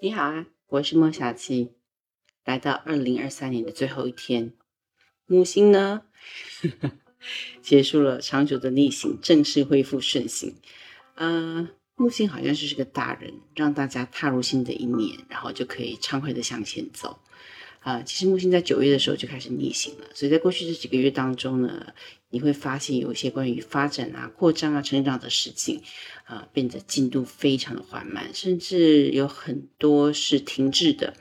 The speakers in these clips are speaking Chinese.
你好啊，我是莫小七。来到二零二三年的最后一天，木星呢 结束了长久的逆行，正式恢复顺行。呃，木星好像就是个大人，让大家踏入新的一年，然后就可以畅快的向前走。啊，其实木星在九月的时候就开始逆行了，所以在过去这几个月当中呢，你会发现有一些关于发展啊、扩张啊、成长的事情，啊，变得进度非常的缓慢，甚至有很多是停滞的。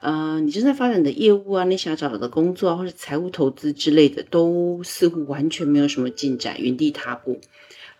呃，你正在发展的业务啊，你想找的工作啊，或者财务投资之类的，都似乎完全没有什么进展，原地踏步。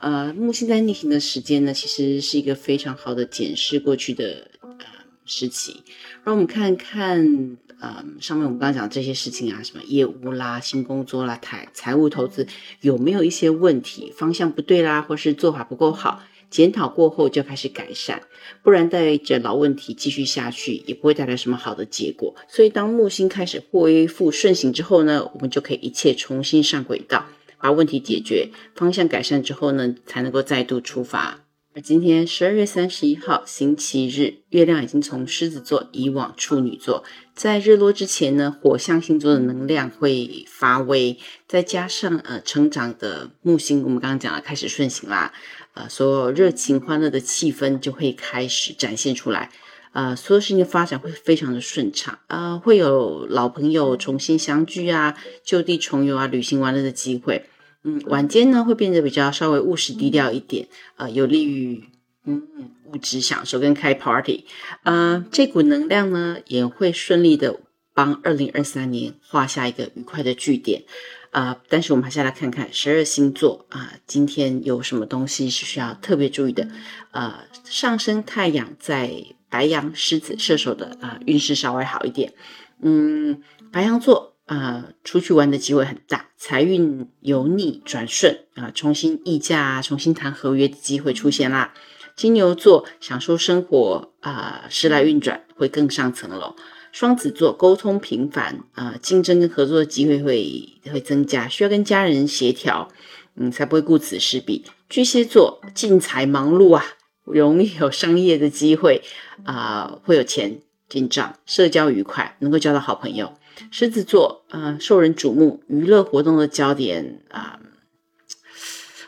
呃，木星在逆行的时间呢，其实是一个非常好的检视过去的呃时期，让我们看看。嗯，上面我们刚刚讲这些事情啊，什么业务啦、新工作啦、财财务投资有没有一些问题，方向不对啦，或是做法不够好，检讨过后就开始改善，不然带着老问题继续下去，也不会带来什么好的结果。所以当木星开始恢复顺行之后呢，我们就可以一切重新上轨道，把问题解决，方向改善之后呢，才能够再度出发。而今天十二月三十一号星期日，月亮已经从狮子座移往处女座。在日落之前呢，火象星座的能量会发威，再加上呃成长的木星，我们刚刚讲了开始顺行啦，呃，所有热情欢乐的气氛就会开始展现出来，呃，所有事情的发展会非常的顺畅，呃，会有老朋友重新相聚啊，就地重游啊，旅行玩乐的机会。嗯，晚间呢会变得比较稍微务实低调一点，呃，有利于嗯物质享受跟开 party，呃，这股能量呢也会顺利的帮二零二三年画下一个愉快的句点，啊，但是我们还是来看看十二星座啊，今天有什么东西是需要特别注意的，呃，上升太阳在白羊、狮子、射手的啊运势稍微好一点，嗯，白羊座。啊，出去玩的机会很大，财运由逆转顺啊，重新议价、重新谈合约的机会出现啦。金牛座享受生活啊，时来运转会更上层楼。双子座沟通频繁啊，竞争跟合作的机会会会增加，需要跟家人协调，嗯，才不会顾此失彼。巨蟹座进财忙碌啊，容易有商业的机会啊，会有钱进账，社交愉快，能够交到好朋友。狮子座，呃，受人瞩目，娱乐活动的焦点啊，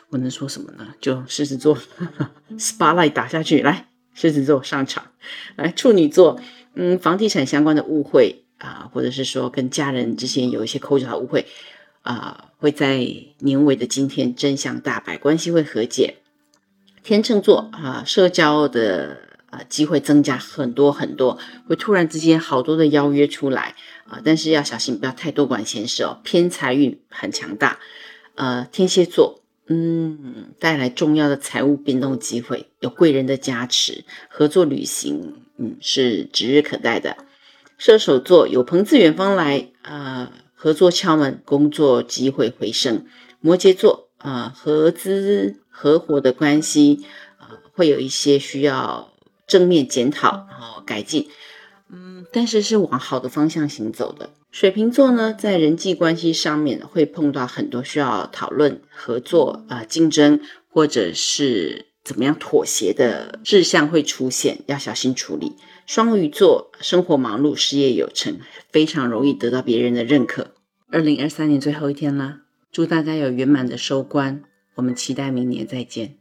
我能说什么呢？就狮子座，spotlight 打下去，来，狮子座上场，来，处女座，嗯，房地产相关的误会啊，或者是说跟家人之间有一些口角的误会啊，会在年尾的今天真相大白，关系会和解。天秤座啊，社交的。啊，机会增加很多很多，会突然之间好多的邀约出来啊，但是要小心，不要太多管闲事哦。偏财运很强大，呃，天蝎座，嗯，带来重要的财务变动机会，有贵人的加持，合作旅行，嗯，是指日可待的。射手座有朋自远方来啊，合作敲门，工作机会回升。摩羯座啊，合资合伙的关系啊，会有一些需要。正面检讨，然后改进，嗯，但是是往好的方向行走的。水瓶座呢，在人际关系上面会碰到很多需要讨论、合作啊、竞争，或者是怎么样妥协的志向会出现，要小心处理。双鱼座生活忙碌，事业有成，非常容易得到别人的认可。二零二三年最后一天啦，祝大家有圆满的收官，我们期待明年再见。